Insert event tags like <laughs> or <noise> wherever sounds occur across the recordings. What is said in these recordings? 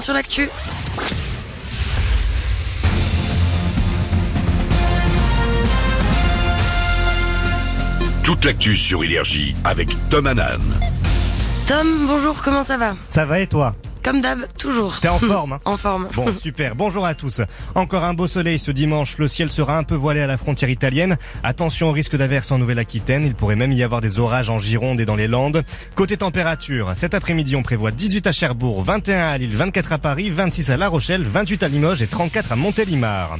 sur l'actu. Toute l'actu sur Énergie avec Tom Hanan. Tom, bonjour, comment ça va? Ça va et toi? Comme d'hab, toujours. T'es en forme hein <laughs> En forme. Bon, super. Bonjour à tous. Encore un beau soleil ce dimanche. Le ciel sera un peu voilé à la frontière italienne. Attention au risque d'averse en Nouvelle-Aquitaine. Il pourrait même y avoir des orages en Gironde et dans les Landes. Côté température, cet après-midi, on prévoit 18 à Cherbourg, 21 à Lille, 24 à Paris, 26 à La Rochelle, 28 à Limoges et 34 à Montélimar.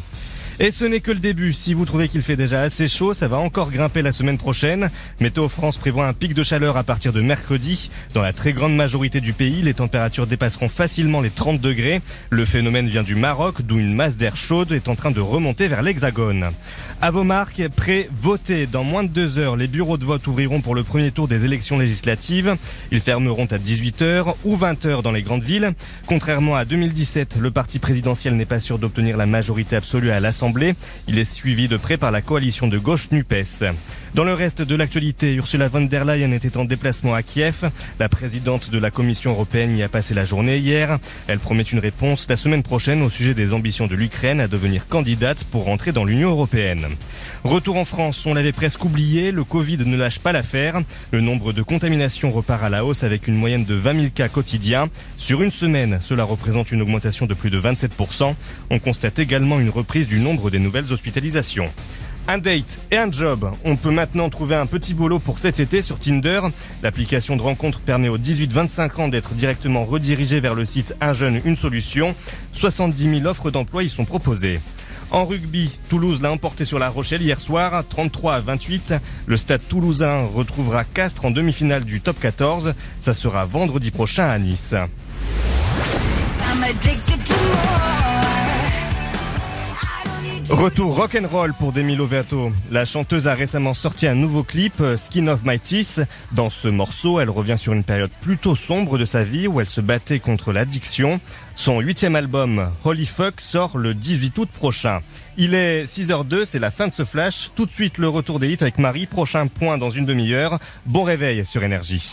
Et ce n'est que le début. Si vous trouvez qu'il fait déjà assez chaud, ça va encore grimper la semaine prochaine. Météo France prévoit un pic de chaleur à partir de mercredi. Dans la très grande majorité du pays, les températures dépasseront facilement les 30 degrés. Le phénomène vient du Maroc, d'où une masse d'air chaude est en train de remonter vers l'Hexagone. À vos marques, prêt, votez. Dans moins de deux heures, les bureaux de vote ouvriront pour le premier tour des élections législatives. Ils fermeront à 18h ou 20h dans les grandes villes. Contrairement à 2017, le parti présidentiel n'est pas sûr d'obtenir la majorité absolue à l'Assemblée. Il est suivi de près par la coalition de gauche NUPES. Dans le reste de l'actualité, Ursula von der Leyen était en déplacement à Kiev. La présidente de la Commission européenne y a passé la journée hier. Elle promet une réponse la semaine prochaine au sujet des ambitions de l'Ukraine à devenir candidate pour rentrer dans l'Union européenne. Retour en France, on l'avait presque oublié, le Covid ne lâche pas l'affaire. Le nombre de contaminations repart à la hausse avec une moyenne de 20 000 cas quotidiens. Sur une semaine, cela représente une augmentation de plus de 27%. On constate également une reprise du nombre des nouvelles hospitalisations un date et un job. On peut maintenant trouver un petit boulot pour cet été sur Tinder. L'application de rencontre permet aux 18-25 ans d'être directement redirigés vers le site Un jeune, une solution. 70 000 offres d'emploi y sont proposées. En rugby, Toulouse l'a emporté sur La Rochelle hier soir, 33 à 28. Le stade toulousain retrouvera Castres en demi-finale du top 14. Ça sera vendredi prochain à Nice. Retour rock'n'roll pour Demi Lovato. La chanteuse a récemment sorti un nouveau clip, Skin of My Teeth. Dans ce morceau, elle revient sur une période plutôt sombre de sa vie où elle se battait contre l'addiction. Son huitième album, Holy Fuck, sort le 18 août prochain. Il est 6h02, c'est la fin de ce flash. Tout de suite le retour des hits avec Marie. Prochain point dans une demi-heure. Bon réveil sur Énergie.